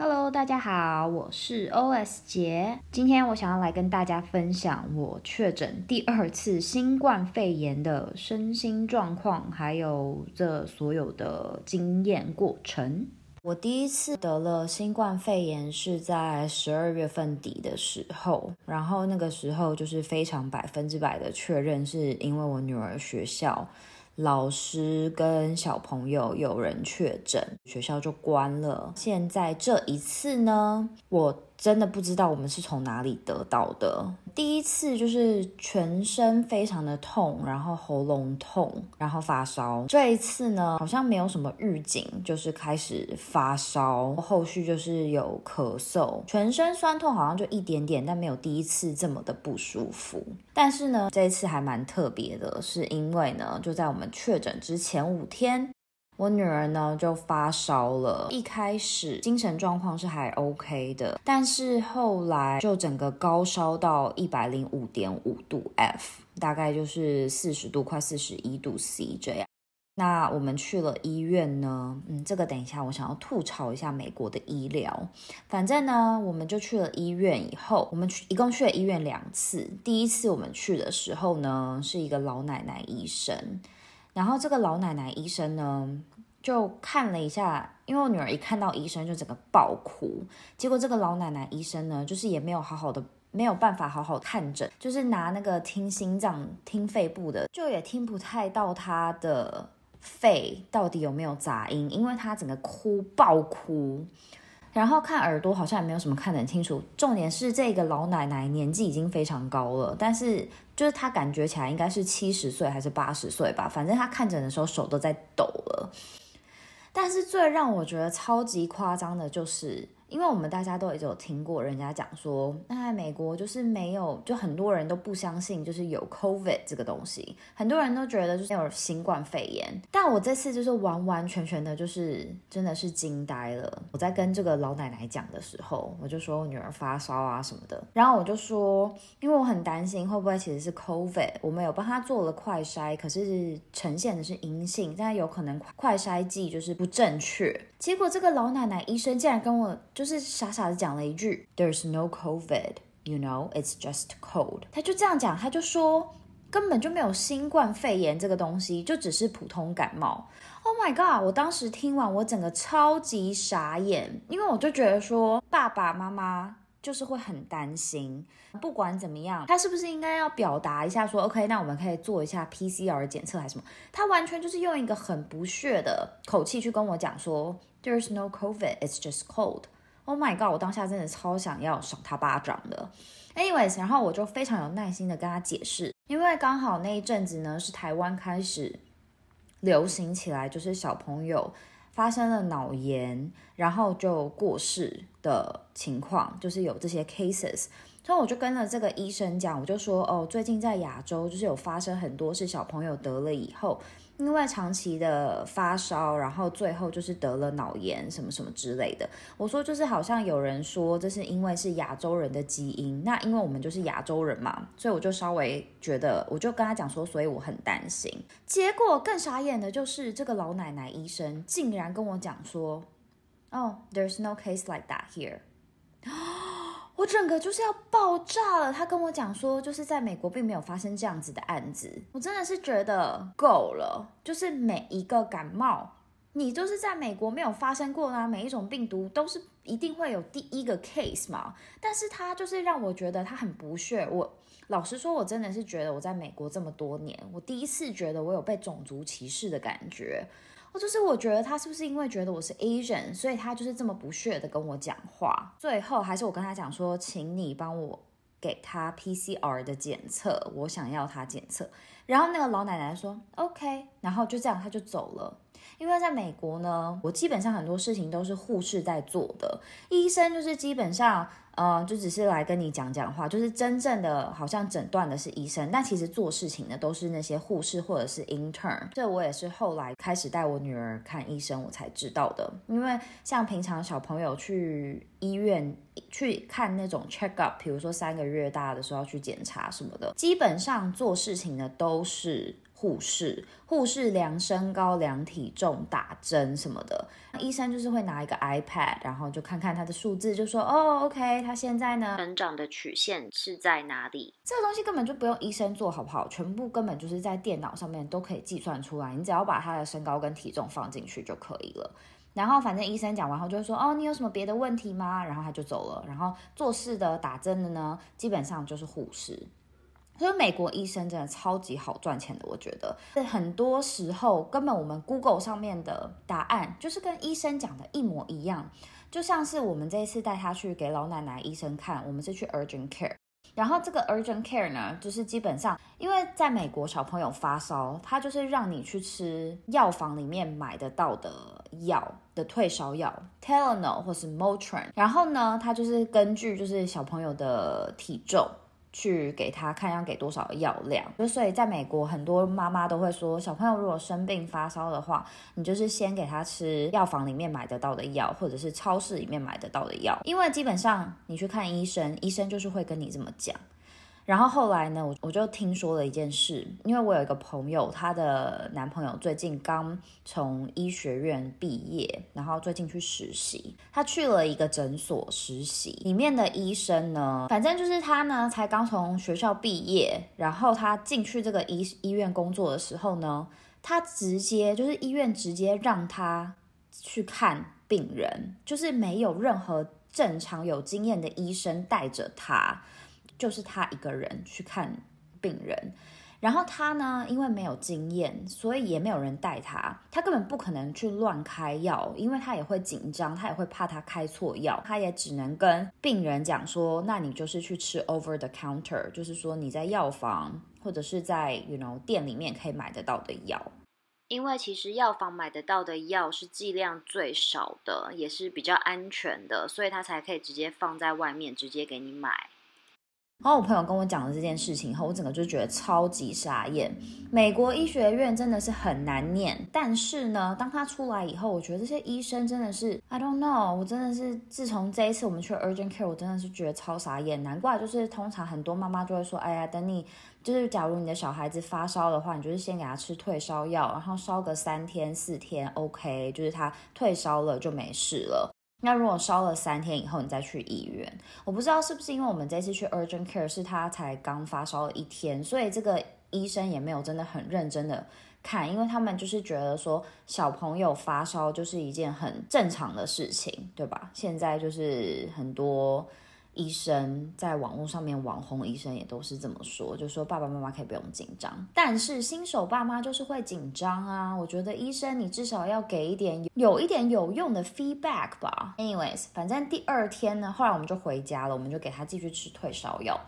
Hello，大家好，我是 OS 杰。今天我想要来跟大家分享我确诊第二次新冠肺炎的身心状况，还有这所有的经验过程。我第一次得了新冠肺炎是在十二月份底的时候，然后那个时候就是非常百分之百的确认，是因为我女儿学校。老师跟小朋友有人确诊，学校就关了。现在这一次呢，我。真的不知道我们是从哪里得到的。第一次就是全身非常的痛，然后喉咙痛，然后发烧。这一次呢，好像没有什么预警，就是开始发烧，后续就是有咳嗽，全身酸痛，好像就一点点，但没有第一次这么的不舒服。但是呢，这一次还蛮特别的，是因为呢，就在我们确诊之前五天。我女儿呢就发烧了，一开始精神状况是还 OK 的，但是后来就整个高烧到一百零五点五度 F，大概就是四十度快四十一度 C 这样。那我们去了医院呢，嗯，这个等一下我想要吐槽一下美国的医疗。反正呢，我们就去了医院以后，我们去一共去了医院两次。第一次我们去的时候呢，是一个老奶奶医生。然后这个老奶奶医生呢，就看了一下，因为我女儿一看到医生就整个爆哭。结果这个老奶奶医生呢，就是也没有好好的，没有办法好好看诊，就是拿那个听心脏、听肺部的，就也听不太到她的肺到底有没有杂音，因为她整个哭爆哭。然后看耳朵好像也没有什么看得很清楚，重点是这个老奶奶年纪已经非常高了，但是就是她感觉起来应该是七十岁还是八十岁吧，反正她看诊的时候手都在抖了。但是最让我觉得超级夸张的就是。因为我们大家都已经有听过人家讲说，那在美国就是没有，就很多人都不相信，就是有 COVID 这个东西，很多人都觉得就是有新冠肺炎。但我这次就是完完全全的，就是真的是惊呆了。我在跟这个老奶奶讲的时候，我就说我女儿发烧啊什么的，然后我就说，因为我很担心会不会其实是 COVID，我们有帮她做了快筛，可是呈现的是阴性，但有可能快筛剂就是不正确。结果这个老奶奶医生竟然跟我。就是傻傻的讲了一句，There's no COVID, you know, it's just cold。他就这样讲，他就说根本就没有新冠肺炎这个东西，就只是普通感冒。Oh my god！我当时听完，我整个超级傻眼，因为我就觉得说爸爸妈妈就是会很担心，不管怎么样，他是不是应该要表达一下说，OK，那我们可以做一下 PCR 检测还是什么？他完全就是用一个很不屑的口气去跟我讲说，There's no COVID, it's just cold。Oh my god！我当下真的超想要赏他巴掌的。Anyways，然后我就非常有耐心的跟他解释，因为刚好那一阵子呢是台湾开始流行起来，就是小朋友发生了脑炎，然后就过世的情况，就是有这些 cases。所以我就跟了这个医生讲，我就说哦，最近在亚洲就是有发生很多是小朋友得了以后。因为长期的发烧，然后最后就是得了脑炎什么什么之类的。我说就是好像有人说这是因为是亚洲人的基因，那因为我们就是亚洲人嘛，所以我就稍微觉得，我就跟他讲说，所以我很担心。结果更傻眼的就是这个老奶奶医生竟然跟我讲说，哦，there's no case like that here。我整个就是要爆炸了。他跟我讲说，就是在美国并没有发生这样子的案子。我真的是觉得够了。就是每一个感冒，你就是在美国没有发生过呢。每一种病毒都是一定会有第一个 case 嘛。但是他就是让我觉得他很不屑。我老实说，我真的是觉得我在美国这么多年，我第一次觉得我有被种族歧视的感觉。就是我觉得他是不是因为觉得我是 Asian，所以他就是这么不屑的跟我讲话。最后还是我跟他讲说，请你帮我给他 PCR 的检测，我想要他检测。然后那个老奶奶说 OK，然后就这样他就走了。因为在美国呢，我基本上很多事情都是护士在做的，医生就是基本上。呃，就只是来跟你讲讲话，就是真正的好像诊断的是医生，但其实做事情的都是那些护士或者是 intern。这我也是后来开始带我女儿看医生，我才知道的。因为像平常小朋友去医院去看那种 check up，比如说三个月大的时候要去检查什么的，基本上做事情的都是。护士，护士量身高、量体重、打针什么的。医生就是会拿一个 iPad，然后就看看他的数字，就说哦，OK，他现在呢成长的曲线是在哪里？这个东西根本就不用医生做好不好？全部根本就是在电脑上面都可以计算出来，你只要把他的身高跟体重放进去就可以了。然后反正医生讲完后就会说哦，你有什么别的问题吗？然后他就走了。然后做事的、打针的呢，基本上就是护士。所以美国医生真的超级好赚钱的，我觉得。很多时候根本我们 Google 上面的答案就是跟医生讲的一模一样，就像是我们这一次带他去给老奶奶医生看，我们是去 Urgent Care，然后这个 Urgent Care 呢，就是基本上因为在美国小朋友发烧，他就是让你去吃药房里面买得到的药的退烧药 t e l e n o 或是 Motrin，然后呢，他就是根据就是小朋友的体重。去给他看要给多少药量，就所以在美国很多妈妈都会说，小朋友如果生病发烧的话，你就是先给他吃药房里面买得到的药，或者是超市里面买得到的药，因为基本上你去看医生，医生就是会跟你这么讲。然后后来呢，我我就听说了一件事，因为我有一个朋友，她的男朋友最近刚从医学院毕业，然后最近去实习，他去了一个诊所实习，里面的医生呢，反正就是他呢才刚从学校毕业，然后他进去这个医医院工作的时候呢，他直接就是医院直接让他去看病人，就是没有任何正常有经验的医生带着他。就是他一个人去看病人，然后他呢，因为没有经验，所以也没有人带他，他根本不可能去乱开药，因为他也会紧张，他也会怕他开错药，他也只能跟病人讲说，那你就是去吃 over the counter，就是说你在药房或者是在 you know 店里面可以买得到的药，因为其实药房买得到的药是剂量最少的，也是比较安全的，所以他才可以直接放在外面，直接给你买。然后我朋友跟我讲了这件事情后，我整个就觉得超级傻眼。美国医学院真的是很难念，但是呢，当他出来以后，我觉得这些医生真的是，I don't know，我真的是自从这一次我们去 urgent care，我真的是觉得超傻眼。难怪就是通常很多妈妈就会说，哎呀，等你就是假如你的小孩子发烧的话，你就是先给他吃退烧药，然后烧个三天四天，OK，就是他退烧了就没事了。那如果烧了三天以后，你再去医院，我不知道是不是因为我们这次去 urgent care 是他才刚发烧了一天，所以这个医生也没有真的很认真的看，因为他们就是觉得说小朋友发烧就是一件很正常的事情，对吧？现在就是很多。医生在网络上面，网红医生也都是这么说，就说爸爸妈妈可以不用紧张，但是新手爸妈就是会紧张啊。我觉得医生你至少要给一点有一点有用的 feedback 吧。Anyways，反正第二天呢，后来我们就回家了，我们就给他继续吃退烧药。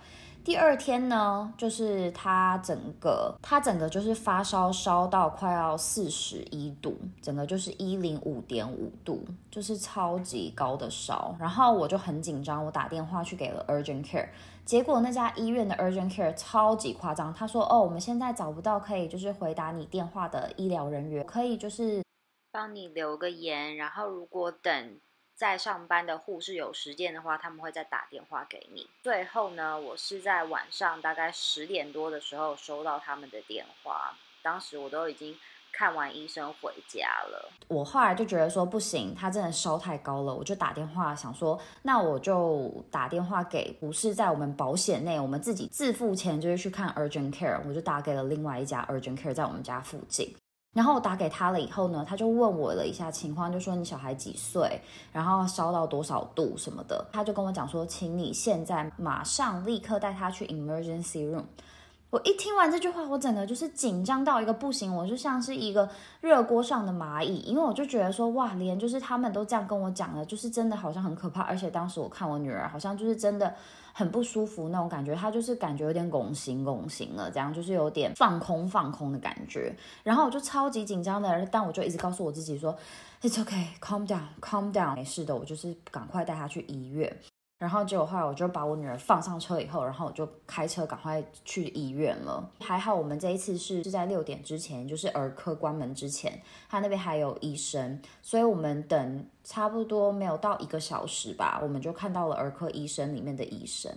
第二天呢，就是他整个他整个就是发烧烧到快要四十一度，整个就是一零五点五度，就是超级高的烧。然后我就很紧张，我打电话去给了 urgent care，结果那家医院的 urgent care 超级夸张，他说：“哦，我们现在找不到可以就是回答你电话的医疗人员，可以就是帮你留个言，然后如果等。”在上班的护士有时间的话，他们会再打电话给你。最后呢，我是在晚上大概十点多的时候收到他们的电话，当时我都已经看完医生回家了。我后来就觉得说不行，他真的烧太高了，我就打电话想说，那我就打电话给不是在我们保险内，我们自己自付钱就是去看 urgent care，我就打给了另外一家 urgent care，在我们家附近。然后我打给他了以后呢，他就问我了一下情况，就说你小孩几岁，然后烧到多少度什么的，他就跟我讲说，请你现在马上立刻带他去 emergency room。我一听完这句话，我整个就是紧张到一个不行，我就像是一个热锅上的蚂蚁，因为我就觉得说，哇，连就是他们都这样跟我讲了，就是真的好像很可怕，而且当时我看我女儿好像就是真的很不舒服那种感觉，他就是感觉有点拱形拱形了，这样就是有点放空放空的感觉，然后我就超级紧张的，但我就一直告诉我自己说，It's okay，calm down，calm down，没事的，我就是赶快带他去医院。然后结果后来我就把我女儿放上车以后，然后我就开车赶快去医院了。还好我们这一次是是在六点之前，就是儿科关门之前，他那边还有医生，所以我们等差不多没有到一个小时吧，我们就看到了儿科医生里面的医生。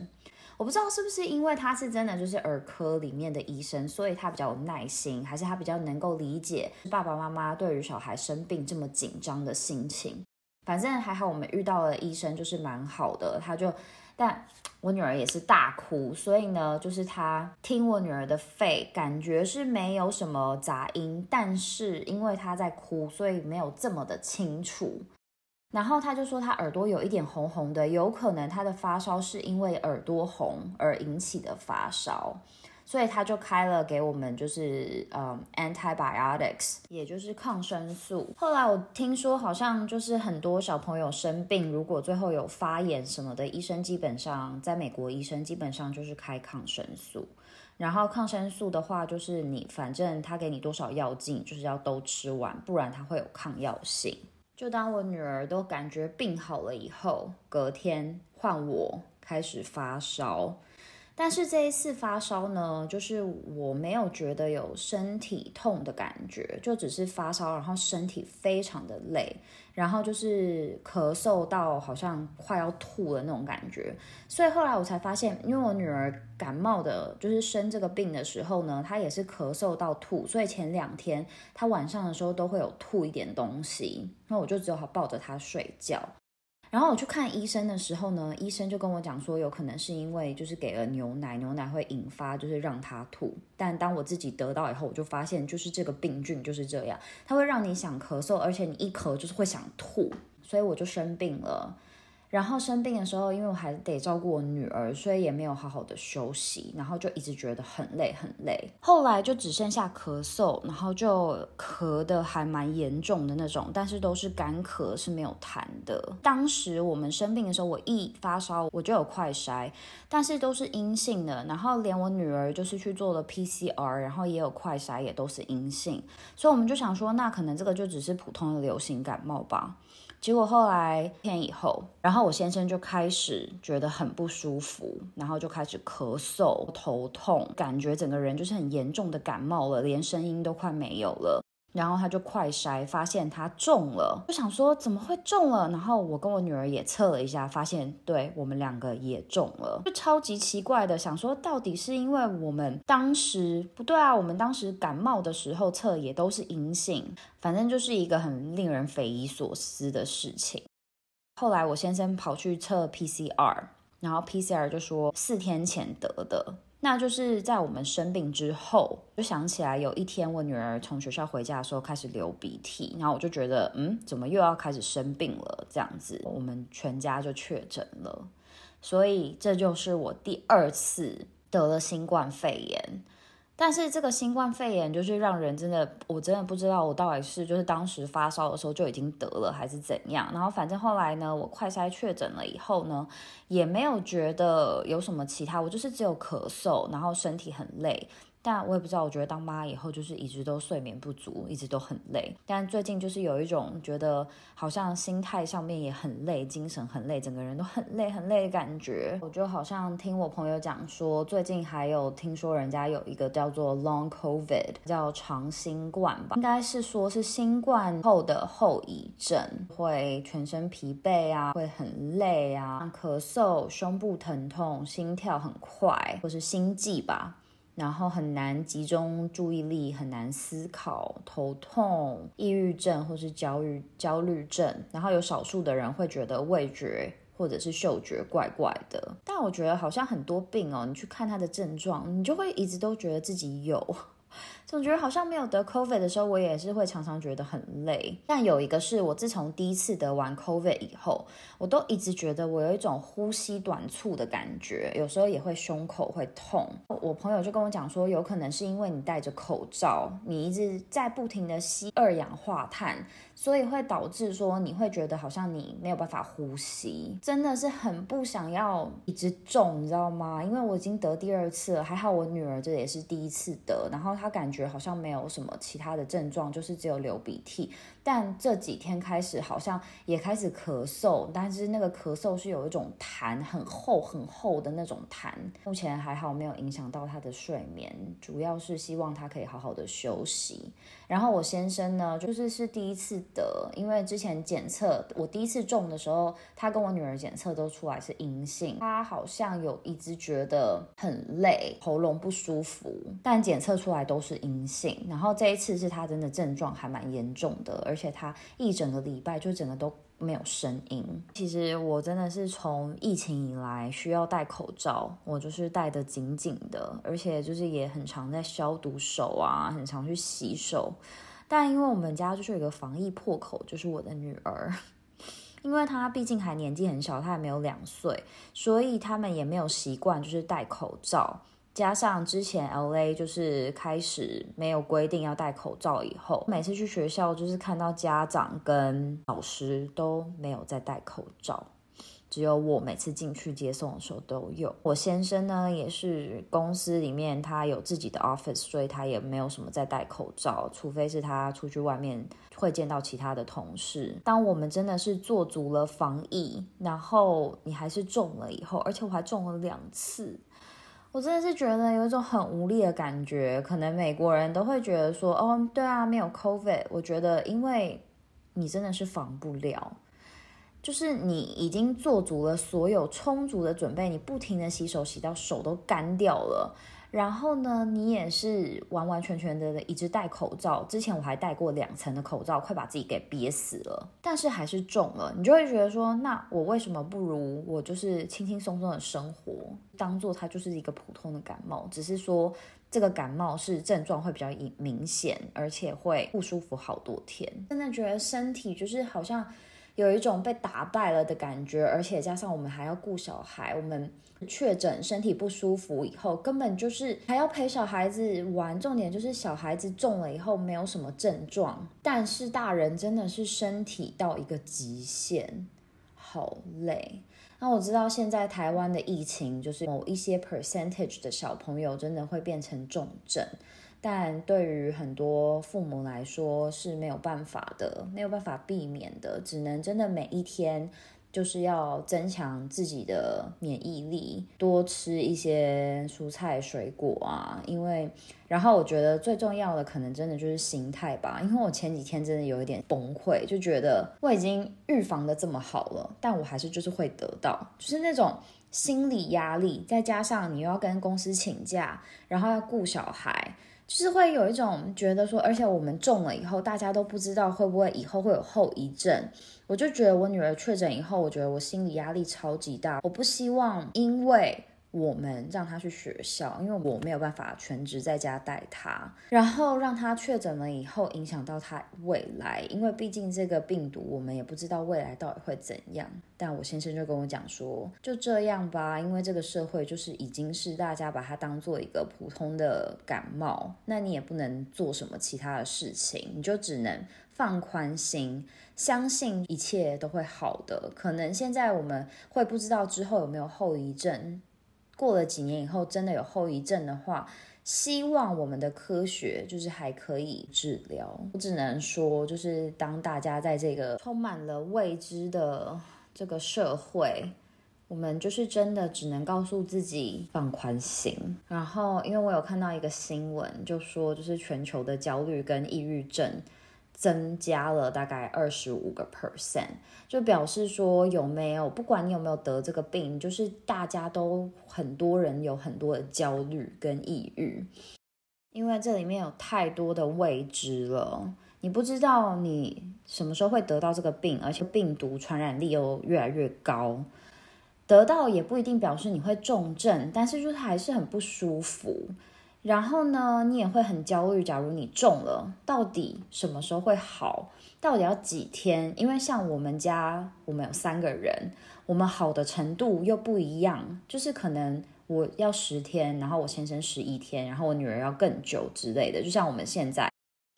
我不知道是不是因为他是真的就是儿科里面的医生，所以他比较有耐心，还是他比较能够理解爸爸妈妈对于小孩生病这么紧张的心情。反正还好，我们遇到的医生就是蛮好的，他就，但我女儿也是大哭，所以呢，就是他听我女儿的肺，感觉是没有什么杂音，但是因为她在哭，所以没有这么的清楚。然后他就说他耳朵有一点红红的，有可能他的发烧是因为耳朵红而引起的发烧。所以他就开了给我们，就是呃，antibiotics，也就是抗生素。后来我听说，好像就是很多小朋友生病，如果最后有发炎什么的，医生基本上在美国，医生基本上就是开抗生素。然后抗生素的话，就是你反正他给你多少药剂，就是要都吃完，不然它会有抗药性。就当我女儿都感觉病好了以后，隔天换我开始发烧。但是这一次发烧呢，就是我没有觉得有身体痛的感觉，就只是发烧，然后身体非常的累，然后就是咳嗽到好像快要吐的那种感觉。所以后来我才发现，因为我女儿感冒的，就是生这个病的时候呢，她也是咳嗽到吐，所以前两天她晚上的时候都会有吐一点东西，那我就只好抱着她睡觉。然后我去看医生的时候呢，医生就跟我讲说，有可能是因为就是给了牛奶，牛奶会引发就是让他吐。但当我自己得到以后，我就发现就是这个病菌就是这样，它会让你想咳嗽，而且你一咳就是会想吐，所以我就生病了。然后生病的时候，因为我还得照顾我女儿，所以也没有好好的休息，然后就一直觉得很累很累。后来就只剩下咳嗽，然后就咳的还蛮严重的那种，但是都是干咳，是没有痰的。当时我们生病的时候，我一发烧我就有快筛，但是都是阴性的。然后连我女儿就是去做了 PCR，然后也有快筛，也都是阴性。所以我们就想说，那可能这个就只是普通的流行感冒吧。结果后来天以后，然后我先生就开始觉得很不舒服，然后就开始咳嗽、头痛，感觉整个人就是很严重的感冒了，连声音都快没有了。然后他就快筛，发现他中了，就想说怎么会中了？然后我跟我女儿也测了一下，发现对我们两个也中了，就超级奇怪的，想说到底是因为我们当时不对啊？我们当时感冒的时候测也都是阴性，反正就是一个很令人匪夷所思的事情。后来我先生跑去测 PCR，然后 PCR 就说四天前得的。那就是在我们生病之后，就想起来有一天我女儿从学校回家的时候开始流鼻涕，然后我就觉得，嗯，怎么又要开始生病了？这样子，我们全家就确诊了，所以这就是我第二次得了新冠肺炎。但是这个新冠肺炎就是让人真的，我真的不知道我到底是就是当时发烧的时候就已经得了还是怎样。然后反正后来呢，我快筛确诊了以后呢，也没有觉得有什么其他，我就是只有咳嗽，然后身体很累。但我也不知道，我觉得当妈以后就是一直都睡眠不足，一直都很累。但最近就是有一种觉得好像心态上面也很累，精神很累，整个人都很累很累的感觉。我就好像听我朋友讲说，最近还有听说人家有一个叫做 Long COVID，叫长新冠吧，应该是说是新冠后的后遗症，会全身疲惫啊，会很累啊，咳嗽、胸部疼痛、心跳很快，或是心悸吧。然后很难集中注意力，很难思考，头痛、抑郁症或是焦虑焦虑症。然后有少数的人会觉得味觉或者是嗅觉怪怪的。但我觉得好像很多病哦，你去看他的症状，你就会一直都觉得自己有。总觉得好像没有得 COVID 的时候，我也是会常常觉得很累。但有一个是我自从第一次得完 COVID 以后，我都一直觉得我有一种呼吸短促的感觉，有时候也会胸口会痛。我朋友就跟我讲说，有可能是因为你戴着口罩，你一直在不停的吸二氧化碳。所以会导致说你会觉得好像你没有办法呼吸，真的是很不想要一直中，你知道吗？因为我已经得第二次了，还好我女儿这也是第一次得，然后她感觉好像没有什么其他的症状，就是只有流鼻涕，但这几天开始好像也开始咳嗽，但是那个咳嗽是有一种痰，很厚很厚的那种痰。目前还好没有影响到她的睡眠，主要是希望她可以好好的休息。然后我先生呢，就是是第一次得，因为之前检测我第一次中的时候，他跟我女儿检测都出来是阴性，他好像有一直觉得很累，喉咙不舒服，但检测出来都是阴性。然后这一次是他真的症状还蛮严重的，而且他一整个礼拜就整个都没有声音。其实我真的是从疫情以来需要戴口罩，我就是戴得紧紧的，而且就是也很常在消毒手啊，很常去洗手。但因为我们家就是有个防疫破口，就是我的女儿，因为她毕竟还年纪很小，她还没有两岁，所以他们也没有习惯就是戴口罩。加上之前 L A 就是开始没有规定要戴口罩以后，每次去学校就是看到家长跟老师都没有在戴口罩，只有我每次进去接送的时候都有。我先生呢也是公司里面他有自己的 office，所以他也没有什么在戴口罩，除非是他出去外面会见到其他的同事。当我们真的是做足了防疫，然后你还是中了以后，而且我还中了两次。我真的是觉得有一种很无力的感觉，可能美国人都会觉得说，哦，对啊，没有 COVID。我觉得，因为你真的是防不了，就是你已经做足了所有充足的准备，你不停的洗手，洗到手都干掉了。然后呢，你也是完完全全的一直戴口罩。之前我还戴过两层的口罩，快把自己给憋死了。但是还是中了，你就会觉得说，那我为什么不如我就是轻轻松松的生活，当做它就是一个普通的感冒，只是说这个感冒是症状会比较明显，而且会不舒服好多天。真的觉得身体就是好像。有一种被打败了的感觉，而且加上我们还要顾小孩，我们确诊身体不舒服以后，根本就是还要陪小孩子玩。重点就是小孩子中了以后没有什么症状，但是大人真的是身体到一个极限，好累。那我知道现在台湾的疫情，就是某一些 percentage 的小朋友真的会变成重症。但对于很多父母来说是没有办法的，没有办法避免的，只能真的每一天就是要增强自己的免疫力，多吃一些蔬菜水果啊。因为，然后我觉得最重要的可能真的就是心态吧。因为我前几天真的有一点崩溃，就觉得我已经预防的这么好了，但我还是就是会得到，就是那种心理压力，再加上你又要跟公司请假，然后要顾小孩。就是会有一种觉得说，而且我们中了以后，大家都不知道会不会以后会有后遗症。我就觉得我女儿确诊以后，我觉得我心理压力超级大。我不希望因为。我们让他去学校，因为我没有办法全职在家带他，然后让他确诊了以后，影响到他未来，因为毕竟这个病毒，我们也不知道未来到底会怎样。但我先生就跟我讲说，就这样吧，因为这个社会就是已经是大家把它当做一个普通的感冒，那你也不能做什么其他的事情，你就只能放宽心，相信一切都会好的。可能现在我们会不知道之后有没有后遗症。过了几年以后，真的有后遗症的话，希望我们的科学就是还可以治疗。我只能说，就是当大家在这个充满了未知的这个社会，我们就是真的只能告诉自己放宽心。然后，因为我有看到一个新闻，就说就是全球的焦虑跟抑郁症。增加了大概二十五个 percent，就表示说有没有，不管你有没有得这个病，就是大家都很多人有很多的焦虑跟抑郁，因为这里面有太多的未知了，你不知道你什么时候会得到这个病，而且病毒传染力又越来越高，得到也不一定表示你会重症，但是就是还是很不舒服。然后呢，你也会很焦虑。假如你中了，到底什么时候会好？到底要几天？因为像我们家，我们有三个人，我们好的程度又不一样。就是可能我要十天，然后我先生十一天，然后我女儿要更久之类的。就像我们现在，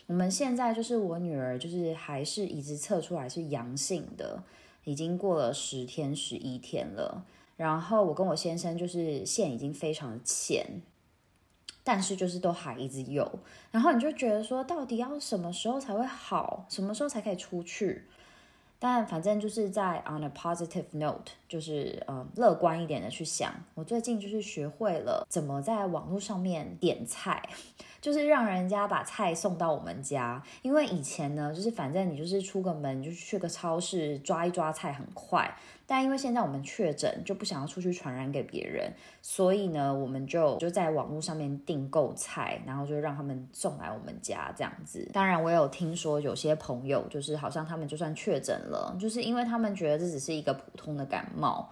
我们现在就是我女儿，就是还是一直测出来是阳性的，已经过了十天、十一天了。然后我跟我先生就是线已经非常浅。但是就是都还一直有，然后你就觉得说，到底要什么时候才会好，什么时候才可以出去？但反正就是在 on a positive note，就是呃乐观一点的去想。我最近就是学会了怎么在网络上面点菜，就是让人家把菜送到我们家。因为以前呢，就是反正你就是出个门，就去个超市抓一抓菜很快。但因为现在我们确诊，就不想要出去传染给别人，所以呢，我们就就在网络上面订购菜，然后就让他们送来我们家这样子。当然，我有听说有些朋友，就是好像他们就算确诊了，就是因为他们觉得这只是一个普通的感冒。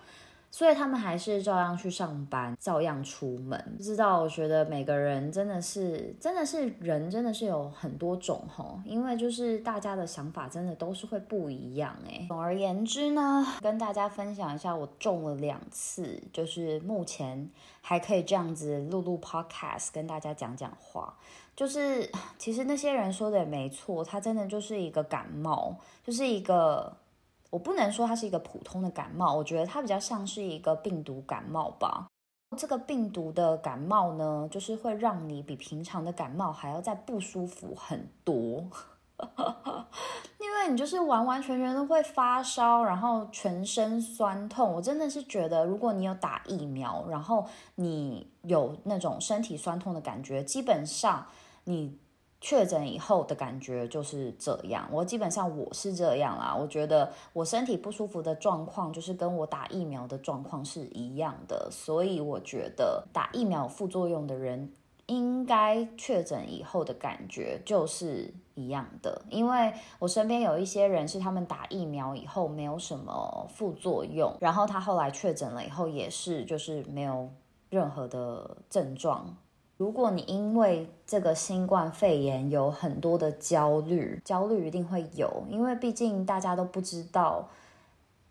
所以他们还是照样去上班，照样出门。不知道，我觉得每个人真的是，真的是人，真的是有很多种吼，因为就是大家的想法真的都是会不一样诶。总而言之呢，跟大家分享一下，我中了两次，就是目前还可以这样子录录 podcast，跟大家讲讲话。就是其实那些人说的也没错，他真的就是一个感冒，就是一个。我不能说它是一个普通的感冒，我觉得它比较像是一个病毒感冒吧。这个病毒的感冒呢，就是会让你比平常的感冒还要再不舒服很多，因为你就是完完全全都会发烧，然后全身酸痛。我真的是觉得，如果你有打疫苗，然后你有那种身体酸痛的感觉，基本上你。确诊以后的感觉就是这样，我基本上我是这样啦。我觉得我身体不舒服的状况，就是跟我打疫苗的状况是一样的，所以我觉得打疫苗副作用的人，应该确诊以后的感觉就是一样的。因为我身边有一些人是他们打疫苗以后没有什么副作用，然后他后来确诊了以后也是就是没有任何的症状。如果你因为这个新冠肺炎有很多的焦虑，焦虑一定会有，因为毕竟大家都不知道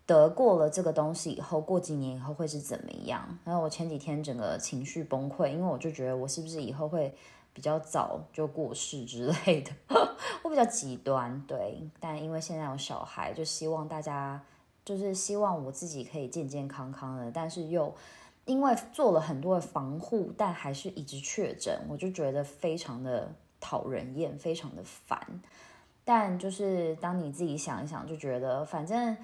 得过了这个东西以后，过几年以后会是怎么样。然后我前几天整个情绪崩溃，因为我就觉得我是不是以后会比较早就过世之类的，我比较极端，对。但因为现在有小孩，就希望大家就是希望我自己可以健健康康的，但是又。因为做了很多的防护，但还是一直确诊，我就觉得非常的讨人厌，非常的烦。但就是当你自己想一想，就觉得反正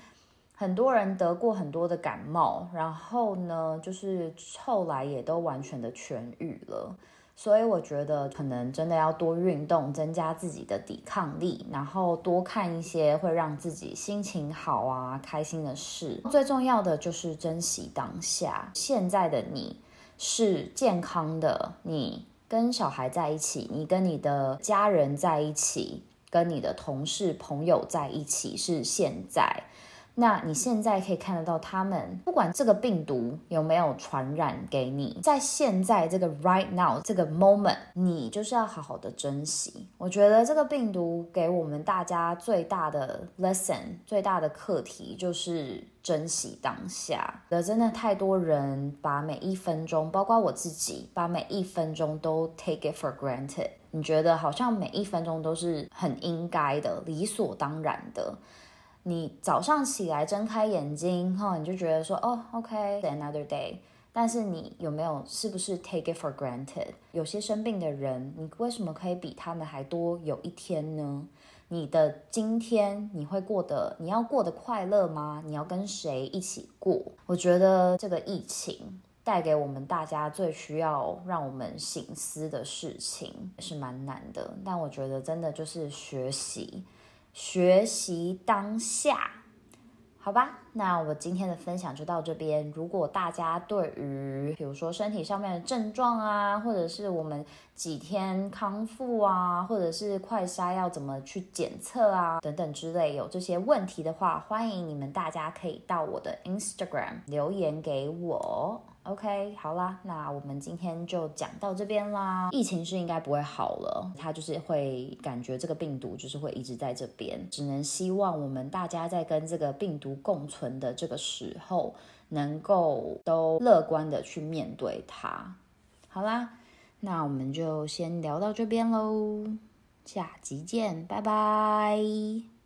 很多人得过很多的感冒，然后呢，就是后来也都完全的痊愈了。所以我觉得可能真的要多运动，增加自己的抵抗力，然后多看一些会让自己心情好啊、开心的事。最重要的就是珍惜当下。现在的你是健康的，你跟小孩在一起，你跟你的家人在一起，跟你的同事朋友在一起，是现在。那你现在可以看得到，他们不管这个病毒有没有传染给你，在现在这个 right now 这个 moment，你就是要好好的珍惜。我觉得这个病毒给我们大家最大的 lesson，最大的课题就是珍惜当下。的真的太多人把每一分钟，包括我自己，把每一分钟都 take it for granted。你觉得好像每一分钟都是很应该的，理所当然的。你早上起来睁开眼睛，哈，你就觉得说，哦，OK，another day。但是你有没有是不是 take it for granted？有些生病的人，你为什么可以比他们还多有一天呢？你的今天你会过得，你要过得快乐吗？你要跟谁一起过？我觉得这个疫情带给我们大家最需要让我们醒思的事情是蛮难的，但我觉得真的就是学习。学习当下，好吧，那我今天的分享就到这边。如果大家对于比如说身体上面的症状啊，或者是我们几天康复啊，或者是快筛要怎么去检测啊，等等之类有这些问题的话，欢迎你们大家可以到我的 Instagram 留言给我。OK，好啦，那我们今天就讲到这边啦。疫情是应该不会好了，它就是会感觉这个病毒就是会一直在这边，只能希望我们大家在跟这个病毒共存的这个时候，能够都乐观的去面对它。好啦，那我们就先聊到这边喽，下集见，拜拜。